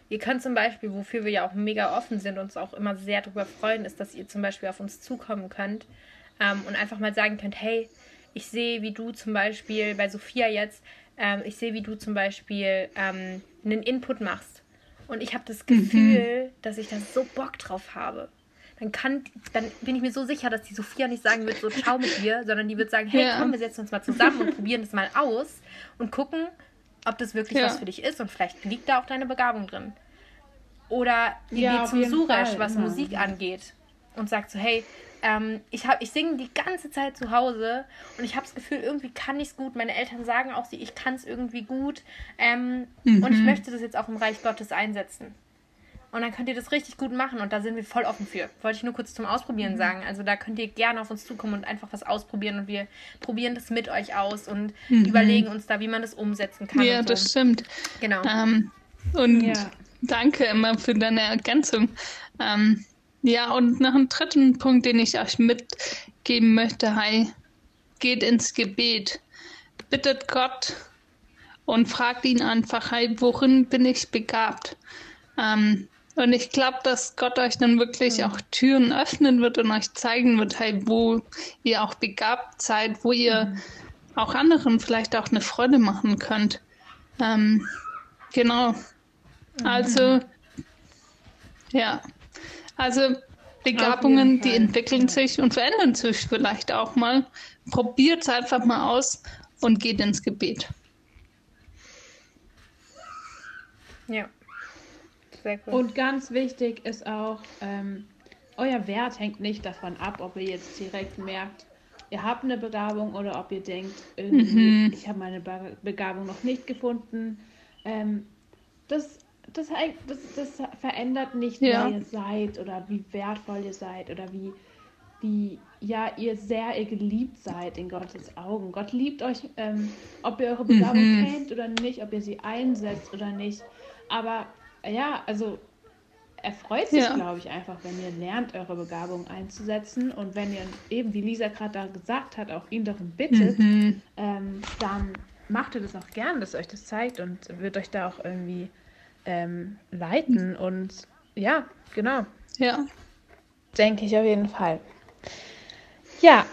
Ihr könnt zum Beispiel, wofür wir ja auch mega offen sind, uns auch immer sehr darüber freuen, ist, dass ihr zum Beispiel auf uns zukommen könnt ähm, und einfach mal sagen könnt, hey, ich sehe, wie du zum Beispiel bei Sophia jetzt, ähm, ich sehe, wie du zum Beispiel ähm, einen Input machst. Und ich habe das Gefühl, mhm. dass ich da so Bock drauf habe. Dann, kann, dann bin ich mir so sicher, dass die Sophia nicht sagen wird, so schau mit dir, sondern die wird sagen, hey, ja. komm, wir setzen uns mal zusammen und probieren das mal aus und gucken, ob das wirklich ja. was für dich ist. Und vielleicht liegt da auch deine Begabung drin. Oder ihr ja, geht zum Suresh, was Musik angeht und sagt so, hey, ähm, ich, ich singe die ganze Zeit zu Hause und ich habe das Gefühl, irgendwie kann ich es gut. Meine Eltern sagen auch, ich kann es irgendwie gut. Ähm, mhm. Und ich möchte das jetzt auch im Reich Gottes einsetzen. Und dann könnt ihr das richtig gut machen und da sind wir voll offen für. Wollte ich nur kurz zum Ausprobieren mhm. sagen. Also da könnt ihr gerne auf uns zukommen und einfach was ausprobieren und wir probieren das mit euch aus und mhm. überlegen uns da, wie man das umsetzen kann. Ja, so. das stimmt. Genau. Ähm, und ja. danke immer für deine Ergänzung. Ähm, ja, und noch ein dritten Punkt, den ich euch mitgeben möchte, hi, geht ins Gebet. Bittet Gott und fragt ihn einfach, hey, worin bin ich begabt? Ähm, und ich glaube, dass Gott euch dann wirklich mhm. auch Türen öffnen wird und euch zeigen wird, hey, wo ihr auch begabt seid, wo ihr mhm. auch anderen vielleicht auch eine Freude machen könnt. Ähm, genau. Mhm. Also, ja. Also Begabungen, die entwickeln sich und verändern sich vielleicht auch mal. Probiert es einfach mal aus und geht ins Gebet. Ja. Sehr cool. Und ganz wichtig ist auch, ähm, euer Wert hängt nicht davon ab, ob ihr jetzt direkt merkt, ihr habt eine Begabung oder ob ihr denkt, mhm. ich habe meine Begabung noch nicht gefunden. Ähm, das das, das, das verändert nicht, ja. wer ihr seid oder wie wertvoll ihr seid oder wie, wie ja, ihr sehr ihr geliebt seid in Gottes Augen. Gott liebt euch, ähm, ob ihr eure Begabung mhm. kennt oder nicht, ob ihr sie einsetzt oder nicht. Aber ja, also er freut sich, ja. glaube ich, einfach, wenn ihr lernt, eure Begabung einzusetzen und wenn ihr eben, wie Lisa gerade da gesagt hat, auch ihn darum bittet, mhm. ähm, dann macht ihr das auch gern, dass euch das zeigt und wird euch da auch irgendwie ähm, leiten. Und ja, genau. Ja. Denke ich auf jeden Fall. Ja,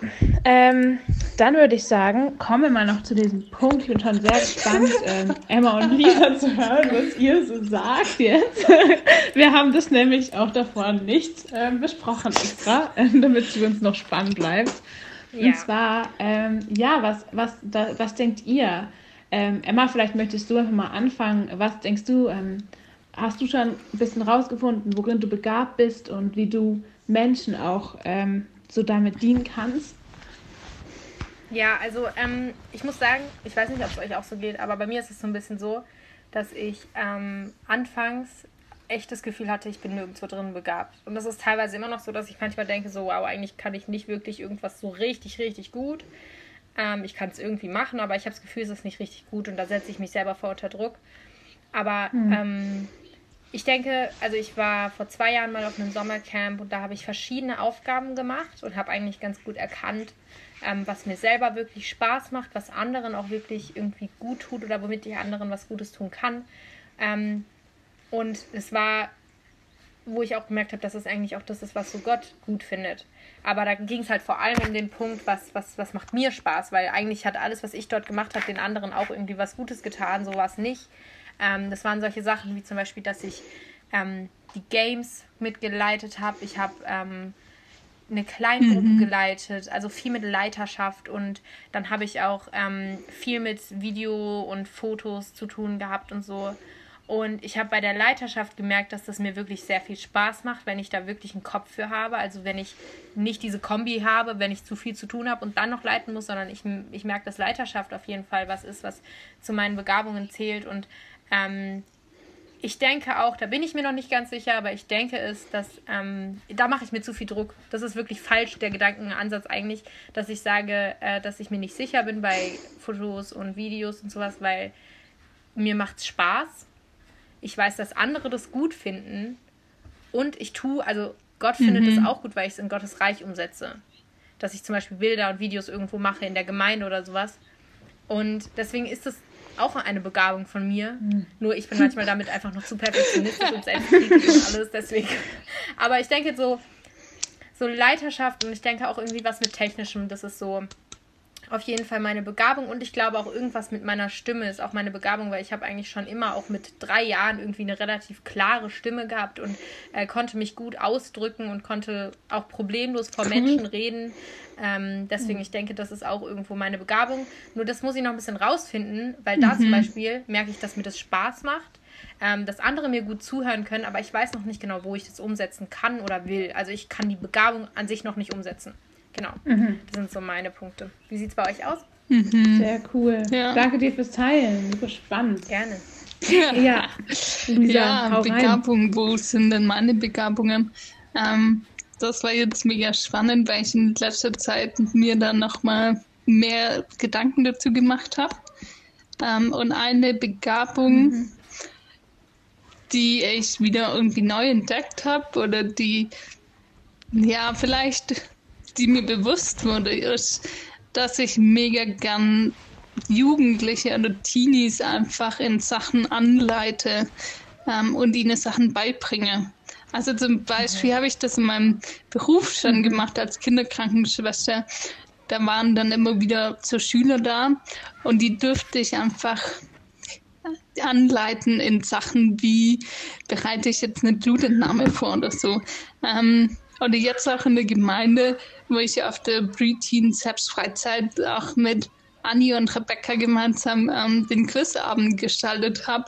ähm, dann würde ich sagen, kommen wir mal noch zu diesem Punkt. Ich bin schon sehr gespannt, ähm, Emma und Lisa zu hören, was ihr so sagt jetzt. wir haben das nämlich auch davor nicht ähm, besprochen extra, damit es für uns noch spannend bleibt. Ja. Und zwar, ähm, ja, was, was, da, was denkt ihr? Ähm, Emma, vielleicht möchtest du einfach mal anfangen. Was denkst du, ähm, hast du schon ein bisschen rausgefunden, worin du begabt bist und wie du Menschen auch ähm, so damit dienen kannst? Ja, also ähm, ich muss sagen, ich weiß nicht, ob es euch auch so geht, aber bei mir ist es so ein bisschen so, dass ich ähm, anfangs echt das Gefühl hatte, ich bin nirgendwo drin begabt. Und das ist teilweise immer noch so, dass ich manchmal denke, so, wow, eigentlich kann ich nicht wirklich irgendwas so richtig, richtig gut. Ähm, ich kann es irgendwie machen, aber ich habe das Gefühl, es ist nicht richtig gut und da setze ich mich selber vor unter Druck. Aber mhm. ähm, ich denke, also ich war vor zwei Jahren mal auf einem Sommercamp und da habe ich verschiedene Aufgaben gemacht und habe eigentlich ganz gut erkannt, ähm, was mir selber wirklich Spaß macht, was anderen auch wirklich irgendwie gut tut oder womit ich anderen was Gutes tun kann. Ähm, und es war, wo ich auch gemerkt habe, dass es eigentlich auch das ist, was so Gott gut findet. Aber da ging es halt vor allem um den Punkt, was, was, was macht mir Spaß, weil eigentlich hat alles, was ich dort gemacht habe, den anderen auch irgendwie was Gutes getan, so war es nicht. Ähm, das waren solche Sachen wie zum Beispiel, dass ich ähm, die Games mitgeleitet habe. Ich habe ähm, eine Kleingruppe mhm. geleitet, also viel mit Leiterschaft und dann habe ich auch ähm, viel mit Video und Fotos zu tun gehabt und so. Und ich habe bei der Leiterschaft gemerkt, dass das mir wirklich sehr viel Spaß macht, wenn ich da wirklich einen Kopf für habe. Also wenn ich nicht diese Kombi habe, wenn ich zu viel zu tun habe und dann noch leiten muss, sondern ich, ich merke, dass Leiterschaft auf jeden Fall was ist, was zu meinen Begabungen zählt. Und ähm, ich denke auch, da bin ich mir noch nicht ganz sicher, aber ich denke es, dass ähm, da mache ich mir zu viel Druck. Das ist wirklich falsch, der Gedankenansatz eigentlich, dass ich sage, äh, dass ich mir nicht sicher bin bei Fotos und Videos und sowas, weil mir macht es Spaß ich weiß, dass andere das gut finden und ich tue, also Gott findet es mhm. auch gut, weil ich es in Gottes Reich umsetze. Dass ich zum Beispiel Bilder und Videos irgendwo mache in der Gemeinde oder sowas. Und deswegen ist es auch eine Begabung von mir. Mhm. Nur ich bin manchmal damit einfach noch zu perfektionistisch und selbstkritisch und alles, deswegen. Aber ich denke so, so Leiterschaft und ich denke auch irgendwie was mit Technischem, das ist so auf jeden Fall meine Begabung und ich glaube auch irgendwas mit meiner Stimme ist auch meine Begabung, weil ich habe eigentlich schon immer auch mit drei Jahren irgendwie eine relativ klare Stimme gehabt und äh, konnte mich gut ausdrücken und konnte auch problemlos vor Menschen reden. Ähm, deswegen, ich denke, das ist auch irgendwo meine Begabung. Nur das muss ich noch ein bisschen rausfinden, weil da mhm. zum Beispiel merke ich, dass mir das Spaß macht ähm, dass andere mir gut zuhören können, aber ich weiß noch nicht genau, wo ich das umsetzen kann oder will. Also ich kann die Begabung an sich noch nicht umsetzen. Genau. Mhm. Das sind so meine Punkte. Wie sieht es bei euch aus? Mhm. Sehr cool. Ja. Danke dir fürs Teilen. Super spannend. Gerne. Ja, ja. Lisa, ja Begabung, wo sind denn meine Begabungen? Ähm, das war jetzt mega spannend, weil ich in letzter Zeit mir dann nochmal mehr Gedanken dazu gemacht habe. Ähm, und eine Begabung, mhm. die ich wieder irgendwie neu entdeckt habe oder die, ja, vielleicht die mir bewusst wurde, ist, dass ich mega gern Jugendliche oder Teenies einfach in Sachen anleite ähm, und ihnen Sachen beibringe. Also zum Beispiel mhm. habe ich das in meinem Beruf schon mhm. gemacht als Kinderkrankenschwester. Da waren dann immer wieder so Schüler da und die dürfte ich einfach anleiten in Sachen wie bereite ich jetzt eine Blutentnahme vor oder so. Ähm, oder jetzt auch in der Gemeinde, wo ich auf der Preteen Selbstfreizeit auch mit Anni und Rebecca gemeinsam ähm, den Quizabend gestaltet habe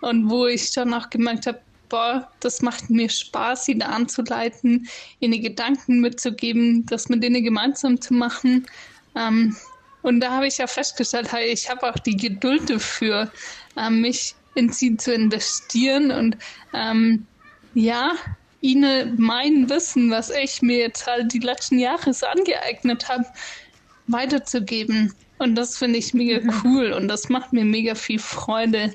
und wo ich dann auch gemerkt habe, boah, das macht mir Spaß, sie da anzuleiten, ihnen Gedanken mitzugeben, das mit denen gemeinsam zu machen. Ähm, und da habe ich ja festgestellt, hey, ich habe auch die Geduld dafür, ähm, mich in sie zu investieren und ähm, ja, ihnen mein Wissen, was ich mir jetzt halt die letzten Jahre so angeeignet habe, weiterzugeben. Und das finde ich mega mhm. cool und das macht mir mega viel Freude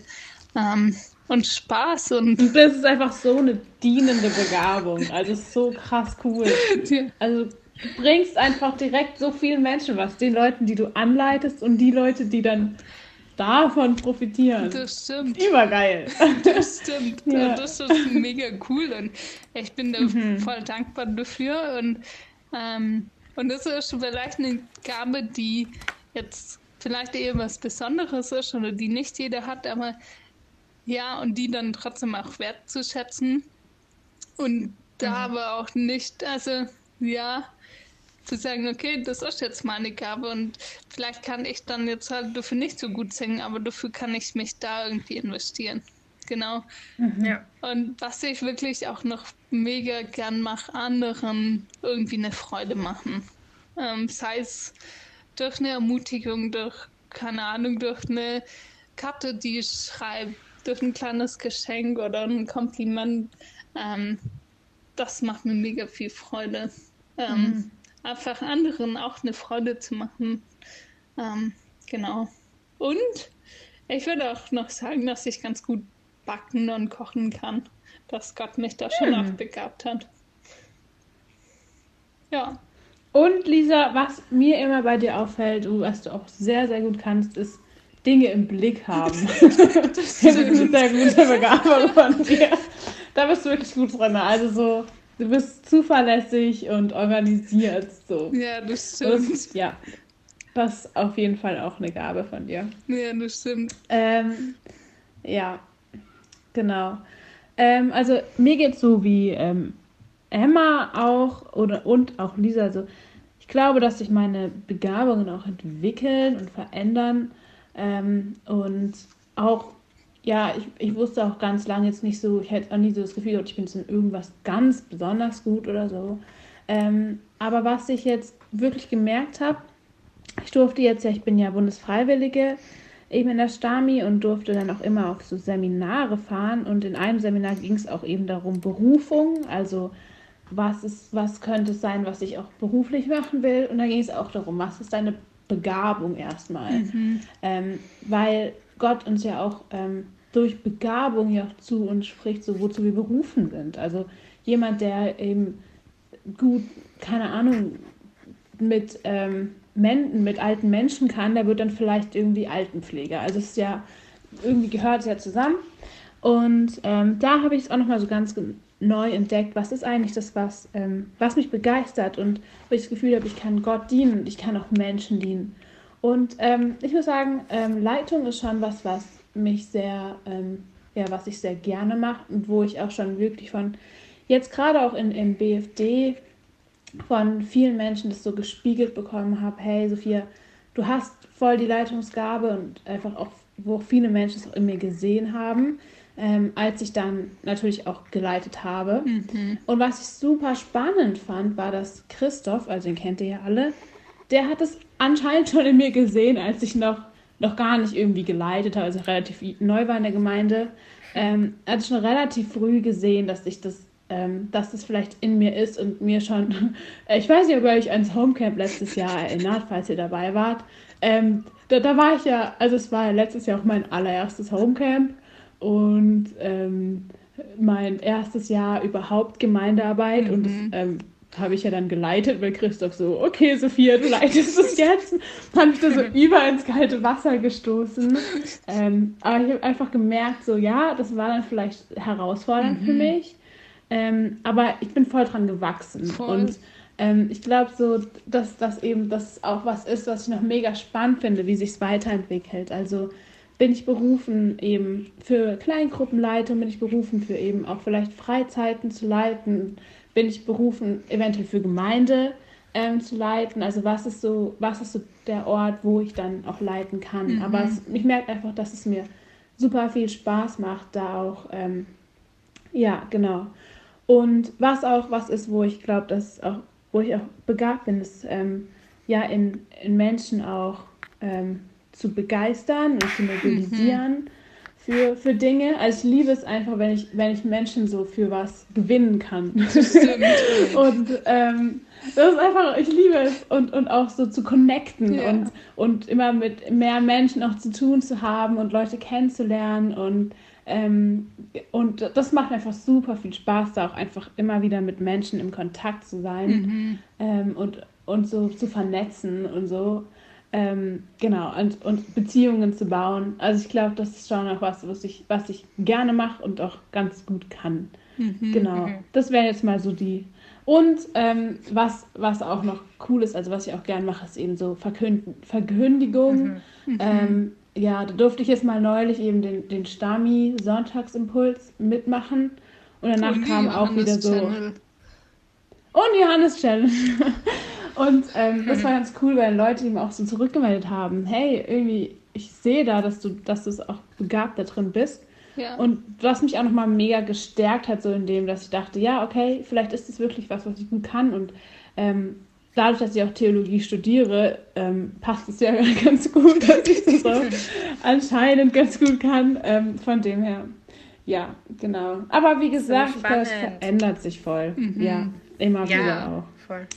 ähm, und Spaß. Und, und das ist einfach so eine dienende Begabung. Also so krass cool. Also du bringst einfach direkt so vielen Menschen was. Den Leuten, die du anleitest und die Leute, die dann davon profitieren. Das stimmt. Übergeil. Das stimmt. ja. Das ist mega cool und ich bin da mhm. voll dankbar dafür. Und, ähm, und das ist vielleicht eine Gabe, die jetzt vielleicht eher was Besonderes ist oder die nicht jeder hat, aber ja, und die dann trotzdem auch wertzuschätzen. Und da mhm. aber auch nicht, also ja, zu sagen, okay, das ist jetzt meine Gabe und vielleicht kann ich dann jetzt halt dafür nicht so gut singen, aber dafür kann ich mich da irgendwie investieren. Genau. Mhm. Ja. Und was ich wirklich auch noch mega gern mache, anderen irgendwie eine Freude machen. Ähm, sei es durch eine Ermutigung, durch, keine Ahnung, durch eine Karte, die ich schreibe, durch ein kleines Geschenk oder ein Kompliment. Ähm, das macht mir mega viel Freude. Ähm, mhm einfach anderen auch eine Freude zu machen. Ähm, genau. Und ich würde auch noch sagen, dass ich ganz gut backen und kochen kann. Dass Gott mich da schon hm. auch begabt hat. Ja. Und Lisa, was mir immer bei dir auffällt, was du auch sehr, sehr gut kannst, ist Dinge im Blick haben. das ist eine sehr gute Begabung von dir. Da bist du wirklich gut drin. Also so Du bist zuverlässig und organisiert. So. Ja, das stimmt. Und, ja, das ist auf jeden Fall auch eine Gabe von dir. Ja, das stimmt. Ähm, ja, genau. Ähm, also mir geht es so wie ähm, Emma auch oder und auch Lisa. Also ich glaube, dass sich meine Begabungen auch entwickeln und verändern ähm, und auch ja, ich, ich wusste auch ganz lange jetzt nicht so, ich hätte auch nie so das Gefühl, ich bin jetzt in irgendwas ganz besonders gut oder so. Ähm, aber was ich jetzt wirklich gemerkt habe, ich durfte jetzt ja, ich bin ja Bundesfreiwillige eben in der Stami und durfte dann auch immer auf so Seminare fahren und in einem Seminar ging es auch eben darum Berufung, also was ist, was könnte es sein, was ich auch beruflich machen will und da ging es auch darum, was ist deine Begabung erstmal, mhm. ähm, weil Gott uns ja auch ähm, durch Begabung ja auch zu uns spricht, so wozu wir berufen sind. Also jemand, der eben gut, keine Ahnung, mit, ähm, Men mit alten Menschen kann, der wird dann vielleicht irgendwie Altenpfleger. Also es ist ja, irgendwie gehört es ja zusammen. Und ähm, da habe ich es auch nochmal so ganz neu entdeckt, was ist eigentlich das, was, ähm, was mich begeistert und wo ich das Gefühl habe, ich kann Gott dienen und ich kann auch Menschen dienen. Und ähm, ich muss sagen, ähm, Leitung ist schon was, was mich sehr, ähm, ja, was ich sehr gerne mache und wo ich auch schon wirklich von, jetzt gerade auch in, im BFD, von vielen Menschen das so gespiegelt bekommen habe, hey Sophia, du hast voll die Leitungsgabe und einfach auch, wo viele Menschen es auch in mir gesehen haben, ähm, als ich dann natürlich auch geleitet habe. Mhm. Und was ich super spannend fand, war, dass Christoph, also den kennt ihr ja alle, der hat es anscheinend schon in mir gesehen, als ich noch, noch gar nicht irgendwie geleitet habe, also relativ neu war in der Gemeinde. Ähm, er hat schon relativ früh gesehen, dass ich das ähm, dass das vielleicht in mir ist und mir schon, ich weiß nicht, ob ihr euch ans Homecamp letztes Jahr erinnert, falls ihr dabei wart. Ähm, da, da, war ich ja, also es war letztes Jahr auch mein allererstes Homecamp und ähm, mein erstes Jahr überhaupt Gemeindearbeit mhm. und das ähm, habe ich ja dann geleitet, weil Christoph so, okay, Sophia, du leitest es jetzt. habe ich da so über ins kalte Wasser gestoßen. Ähm, aber ich habe einfach gemerkt, so, ja, das war dann vielleicht herausfordernd mhm. für mich. Ähm, aber ich bin voll dran gewachsen. Voll. Und ähm, ich glaube so, dass das eben das auch was ist, was ich noch mega spannend finde, wie sich es weiterentwickelt. Also bin ich berufen eben für Kleingruppenleitung, bin ich berufen für eben auch vielleicht Freizeiten zu leiten, bin ich berufen eventuell für Gemeinde ähm, zu leiten. Also was ist so, was ist so der Ort, wo ich dann auch leiten kann. Mhm. Aber es, ich merke einfach, dass es mir super viel Spaß macht, da auch, ähm, ja, genau. Und was auch was ist, wo ich glaube, dass auch, wo ich auch begabt bin, ist ähm, ja in, in Menschen auch ähm, zu begeistern und zu mobilisieren mhm. für, für Dinge. Also ich liebe es einfach, wenn ich, wenn ich Menschen so für was gewinnen kann. und ähm, das ist einfach, ich liebe es und, und auch so zu connecten ja. und, und immer mit mehr Menschen auch zu tun zu haben und Leute kennenzulernen und ähm, und das macht einfach super viel Spaß, da auch einfach immer wieder mit Menschen im Kontakt zu sein mhm. ähm, und, und so zu vernetzen und so. Ähm, genau, und, und Beziehungen zu bauen. Also ich glaube, das ist schon auch was, was ich, was ich gerne mache und auch ganz gut kann. Mhm. Genau. Mhm. Das wären jetzt mal so die. Und ähm, was, was auch noch cool ist, also was ich auch gerne mache, ist eben so Verkünd Verkündigung. Mhm. mhm. Ähm, ja, da durfte ich jetzt mal neulich eben den, den Stami Sonntagsimpuls mitmachen. Und danach und kam auch wieder so. Channel. Und Johannes Challenge. und ähm, das war ganz cool, weil Leute ihm auch so zurückgemeldet haben: Hey, irgendwie, ich sehe da, dass du, dass du auch begabt da drin bist. Ja. Und was mich auch nochmal mega gestärkt hat, so in dem, dass ich dachte, ja, okay, vielleicht ist es wirklich was, was ich gut kann. Und ähm, dadurch, dass ich auch Theologie studiere, ähm, passt es ja ganz gut, dass ich das so anscheinend ganz gut kann. Ähm, von dem her, ja, genau. Aber wie gesagt, so ich glaube, es verändert sich voll. Mhm. Ja, immer ja, wieder auch. Voll.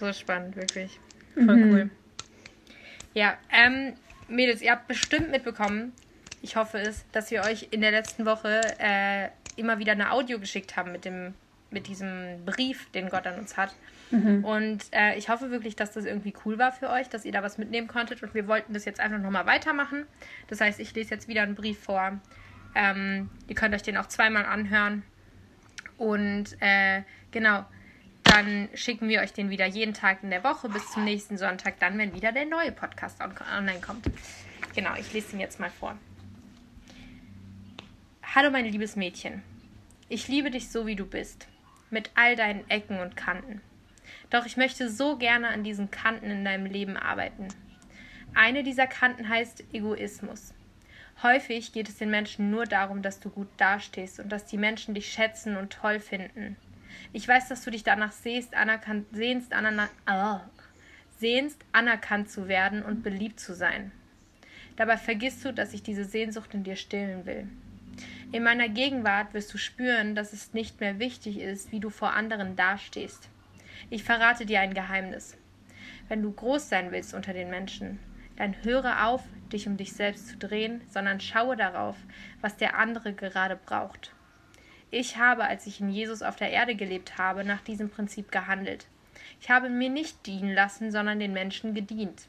So spannend, wirklich. Voll mhm. cool. Ja, ähm, Mädels, ihr habt bestimmt mitbekommen, ich hoffe es, dass wir euch in der letzten Woche äh, immer wieder eine Audio geschickt haben mit dem mit diesem Brief, den Gott an uns hat. Mhm. Und äh, ich hoffe wirklich, dass das irgendwie cool war für euch, dass ihr da was mitnehmen konntet. Und wir wollten das jetzt einfach nochmal weitermachen. Das heißt, ich lese jetzt wieder einen Brief vor. Ähm, ihr könnt euch den auch zweimal anhören. Und äh, genau, dann schicken wir euch den wieder jeden Tag in der Woche bis zum nächsten Sonntag, dann, wenn wieder der neue Podcast online kommt. Genau, ich lese ihn jetzt mal vor. Hallo, mein liebes Mädchen. Ich liebe dich so, wie du bist, mit all deinen Ecken und Kanten. Doch ich möchte so gerne an diesen Kanten in deinem Leben arbeiten. Eine dieser Kanten heißt Egoismus. Häufig geht es den Menschen nur darum, dass du gut dastehst und dass die Menschen dich schätzen und toll finden. Ich weiß, dass du dich danach sehst, anerkannt, sehnst, anerkannt, oh, sehnst, anerkannt zu werden und beliebt zu sein. Dabei vergisst du, dass ich diese Sehnsucht in dir stillen will. In meiner Gegenwart wirst du spüren, dass es nicht mehr wichtig ist, wie du vor anderen dastehst. Ich verrate dir ein Geheimnis. Wenn du groß sein willst unter den Menschen, dann höre auf, dich um dich selbst zu drehen, sondern schaue darauf, was der andere gerade braucht. Ich habe, als ich in Jesus auf der Erde gelebt habe, nach diesem Prinzip gehandelt. Ich habe mir nicht dienen lassen, sondern den Menschen gedient.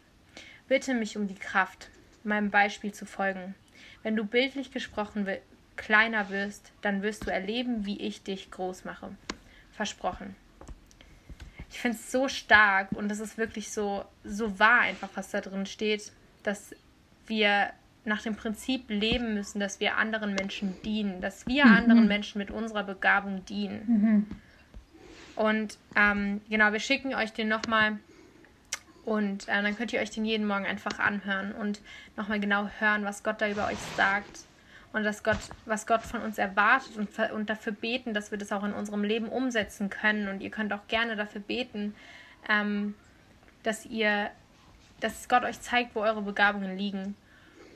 Bitte mich um die Kraft, meinem Beispiel zu folgen. Wenn du bildlich gesprochen kleiner wirst, dann wirst du erleben, wie ich dich groß mache. Versprochen. Ich finde es so stark und es ist wirklich so, so wahr einfach, was da drin steht, dass wir nach dem Prinzip leben müssen, dass wir anderen Menschen dienen, dass wir mhm. anderen Menschen mit unserer Begabung dienen. Mhm. Und ähm, genau, wir schicken euch den nochmal und äh, dann könnt ihr euch den jeden Morgen einfach anhören und nochmal genau hören, was Gott da über euch sagt und dass Gott, was Gott von uns erwartet und, und dafür beten, dass wir das auch in unserem Leben umsetzen können. Und ihr könnt auch gerne dafür beten, ähm, dass ihr, dass Gott euch zeigt, wo eure Begabungen liegen.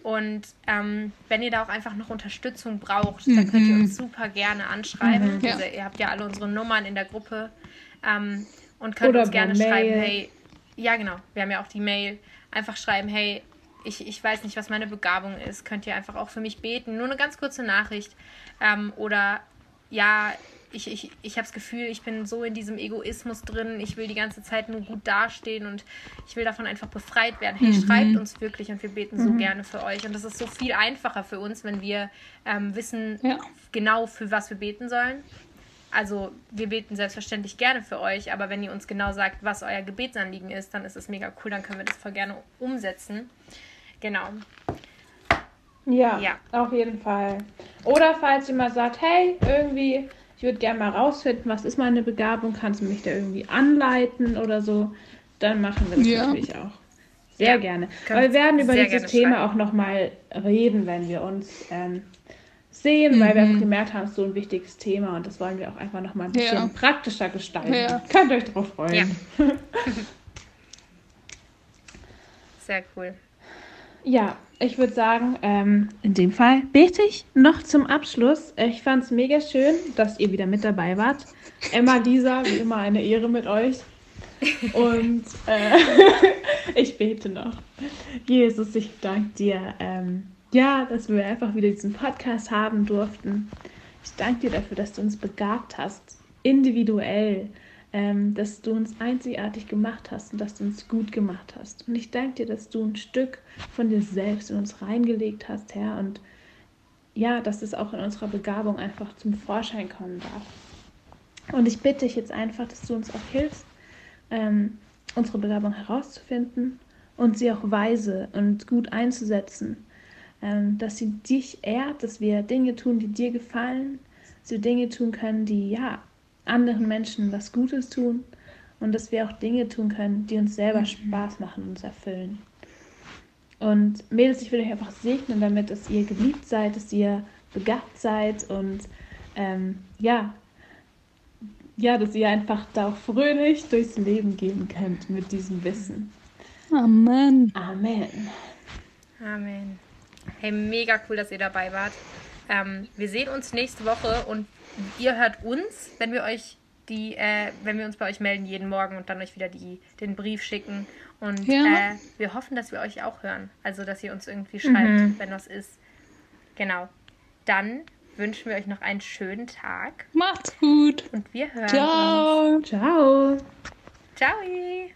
Und ähm, wenn ihr da auch einfach noch Unterstützung braucht, mhm. dann könnt ihr uns super gerne anschreiben. Mhm, ja. also, ihr habt ja alle unsere Nummern in der Gruppe ähm, und könnt Oder uns gerne schreiben, hey, ja genau, wir haben ja auch die Mail, einfach schreiben, hey, ich, ich weiß nicht, was meine Begabung ist. Könnt ihr einfach auch für mich beten? Nur eine ganz kurze Nachricht. Ähm, oder ja, ich, ich, ich habe das Gefühl, ich bin so in diesem Egoismus drin. Ich will die ganze Zeit nur gut dastehen und ich will davon einfach befreit werden. Hey, mhm. schreibt uns wirklich und wir beten mhm. so gerne für euch. Und das ist so viel einfacher für uns, wenn wir ähm, wissen ja. genau, für was wir beten sollen. Also wir beten selbstverständlich gerne für euch, aber wenn ihr uns genau sagt, was euer Gebetsanliegen ist, dann ist es mega cool, dann können wir das voll gerne umsetzen. Genau. Ja, ja, auf jeden Fall. Oder falls jemand sagt, hey, irgendwie, ich würde gerne mal rausfinden, was ist meine Begabung, kannst du mich da irgendwie anleiten oder so, dann machen wir das ja. natürlich auch. Sehr ja, gerne. Aber wir werden über dieses Thema schreiben. auch nochmal reden, wenn wir uns ähm, sehen, mhm. weil wir mhm. gemerkt haben, es ist so ein wichtiges Thema und das wollen wir auch einfach nochmal ein bisschen ja. praktischer gestalten. Ja. Könnt euch drauf freuen. Ja. Sehr cool. Ja, ich würde sagen, ähm, in dem Fall bete ich noch zum Abschluss. Ich fand es mega schön, dass ihr wieder mit dabei wart. Emma, Lisa, wie immer eine Ehre mit euch. Und äh, ich bete noch. Jesus, ich danke dir, ähm, ja, dass wir einfach wieder diesen Podcast haben durften. Ich danke dir dafür, dass du uns begabt hast, individuell ähm, dass du uns einzigartig gemacht hast und dass du uns gut gemacht hast. Und ich danke dir, dass du ein Stück von dir selbst in uns reingelegt hast, Herr, und ja, dass es auch in unserer Begabung einfach zum Vorschein kommen darf. Und ich bitte dich jetzt einfach, dass du uns auch hilfst, ähm, unsere Begabung herauszufinden und sie auch weise und gut einzusetzen. Ähm, dass sie dich ehrt, dass wir Dinge tun, die dir gefallen, dass wir Dinge tun können, die ja anderen Menschen was Gutes tun und dass wir auch Dinge tun können, die uns selber mhm. Spaß machen und uns erfüllen. Und Mädels, ich will euch einfach segnen damit, dass ihr geliebt seid, dass ihr begabt seid und ähm, ja, ja, dass ihr einfach da auch fröhlich durchs Leben gehen könnt mit diesem Wissen. Amen. Amen. Amen. Hey, mega cool, dass ihr dabei wart. Ähm, wir sehen uns nächste Woche und ihr hört uns, wenn wir euch die, äh, wenn wir uns bei euch melden jeden Morgen und dann euch wieder die, den Brief schicken. Und ja. äh, wir hoffen, dass wir euch auch hören. Also, dass ihr uns irgendwie schreibt, mhm. wenn was ist. Genau. Dann wünschen wir euch noch einen schönen Tag. Macht's gut. Und wir hören Ciao. uns. Ciao. Ciao.